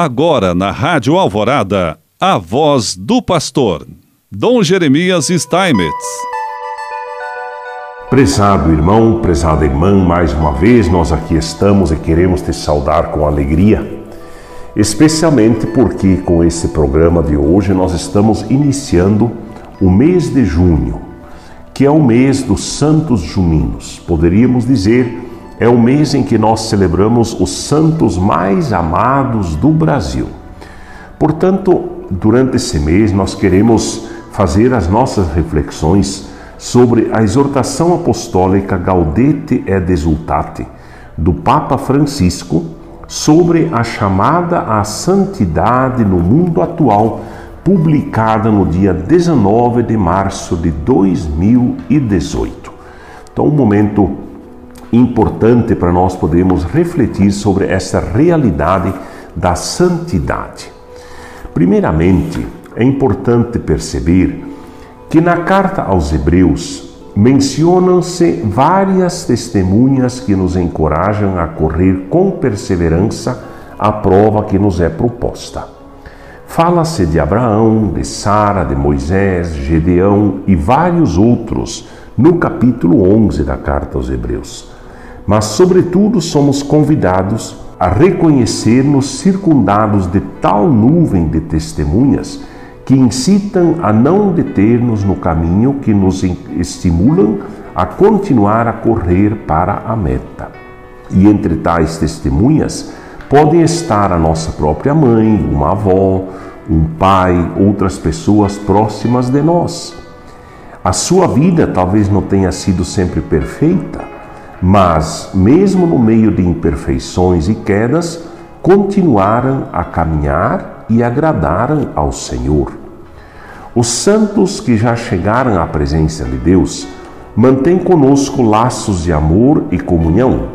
Agora na Rádio Alvorada, a voz do pastor, Dom Jeremias Steinmetz. Prezado irmão, prezada irmã, mais uma vez nós aqui estamos e queremos te saudar com alegria, especialmente porque com esse programa de hoje nós estamos iniciando o mês de junho, que é o mês dos Santos Juninos. Poderíamos dizer é o mês em que nós celebramos os santos mais amados do Brasil. Portanto, durante esse mês nós queremos fazer as nossas reflexões sobre a exortação apostólica Gaudete et Exultate do Papa Francisco sobre a chamada à santidade no mundo atual, publicada no dia 19 de março de 2018. Então, um momento importante para nós podermos refletir sobre essa realidade da santidade. Primeiramente, é importante perceber que na carta aos Hebreus mencionam-se várias testemunhas que nos encorajam a correr com perseverança a prova que nos é proposta. Fala-se de Abraão, de Sara, de Moisés, Gedeão e vários outros no capítulo 11 da carta aos Hebreus mas, sobretudo, somos convidados a reconhecer-nos circundados de tal nuvem de testemunhas que incitam a não deter-nos no caminho que nos estimulam a continuar a correr para a meta. E entre tais testemunhas podem estar a nossa própria mãe, uma avó, um pai, outras pessoas próximas de nós. A sua vida talvez não tenha sido sempre perfeita, mas, mesmo no meio de imperfeições e quedas, continuaram a caminhar e agradaram ao Senhor. Os santos que já chegaram à presença de Deus mantêm conosco laços de amor e comunhão.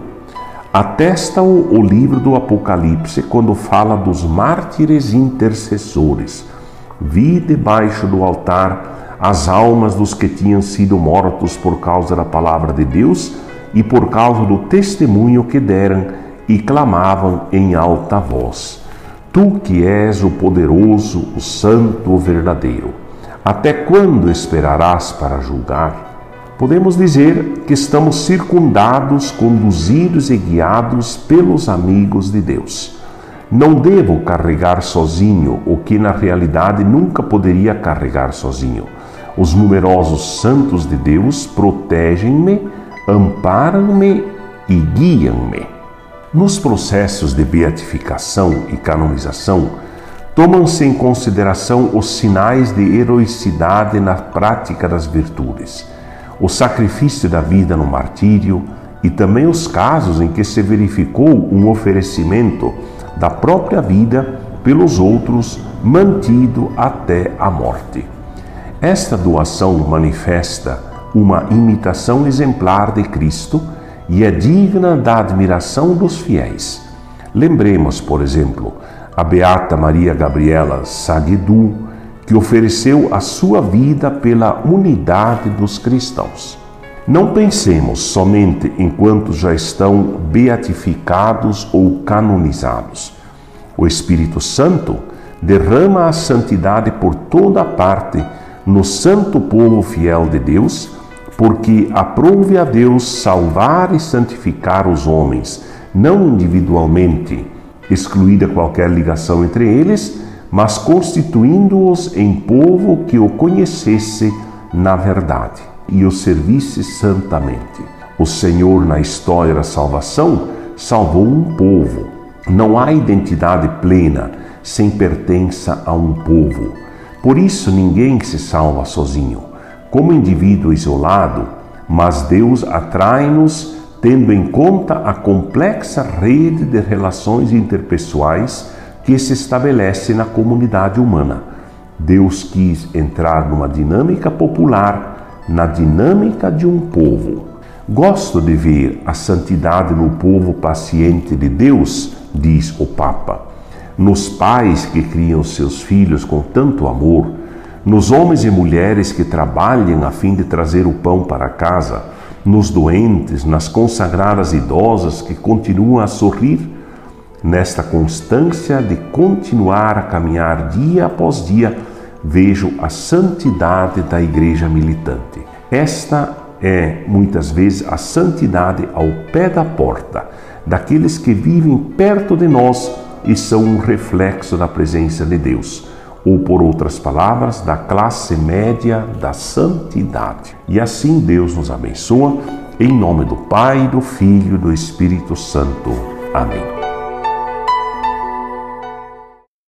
Atesta-o o livro do Apocalipse quando fala dos mártires intercessores. Vi debaixo do altar as almas dos que tinham sido mortos por causa da palavra de Deus e por causa do testemunho que deram e clamavam em alta voz: Tu que és o poderoso, o santo, o verdadeiro, até quando esperarás para julgar? Podemos dizer que estamos circundados, conduzidos e guiados pelos amigos de Deus. Não devo carregar sozinho o que na realidade nunca poderia carregar sozinho. Os numerosos santos de Deus protegem-me amparam-me e guiam-me. Nos processos de beatificação e canonização, tomam-se em consideração os sinais de heroicidade na prática das virtudes, o sacrifício da vida no martírio e também os casos em que se verificou um oferecimento da própria vida pelos outros mantido até a morte. Esta doação manifesta uma imitação exemplar de Cristo e é digna da admiração dos fiéis. Lembremos, por exemplo, a beata Maria Gabriela Saguedu, que ofereceu a sua vida pela unidade dos cristãos. Não pensemos somente enquanto já estão beatificados ou canonizados. O Espírito Santo derrama a santidade por toda parte no santo povo fiel de Deus porque aprouve a Deus salvar e santificar os homens, não individualmente, excluída qualquer ligação entre eles, mas constituindo-os em povo que o conhecesse na verdade e o servisse santamente. O Senhor, na história da salvação, salvou um povo. Não há identidade plena sem pertença a um povo. Por isso, ninguém se salva sozinho como indivíduo isolado, mas Deus atrai-nos tendo em conta a complexa rede de relações interpessoais que se estabelece na comunidade humana. Deus quis entrar numa dinâmica popular, na dinâmica de um povo. Gosto de ver a santidade no povo paciente de Deus, diz o Papa, nos pais que criam seus filhos com tanto amor nos homens e mulheres que trabalham a fim de trazer o pão para casa, nos doentes, nas consagradas idosas que continuam a sorrir. Nesta constância de continuar a caminhar dia após dia, vejo a santidade da igreja militante. Esta é muitas vezes a santidade ao pé da porta, daqueles que vivem perto de nós e são um reflexo da presença de Deus, ou por outras palavras, da classe média da santidade. E assim Deus nos abençoa, em nome do Pai, do Filho e do Espírito Santo. Amém.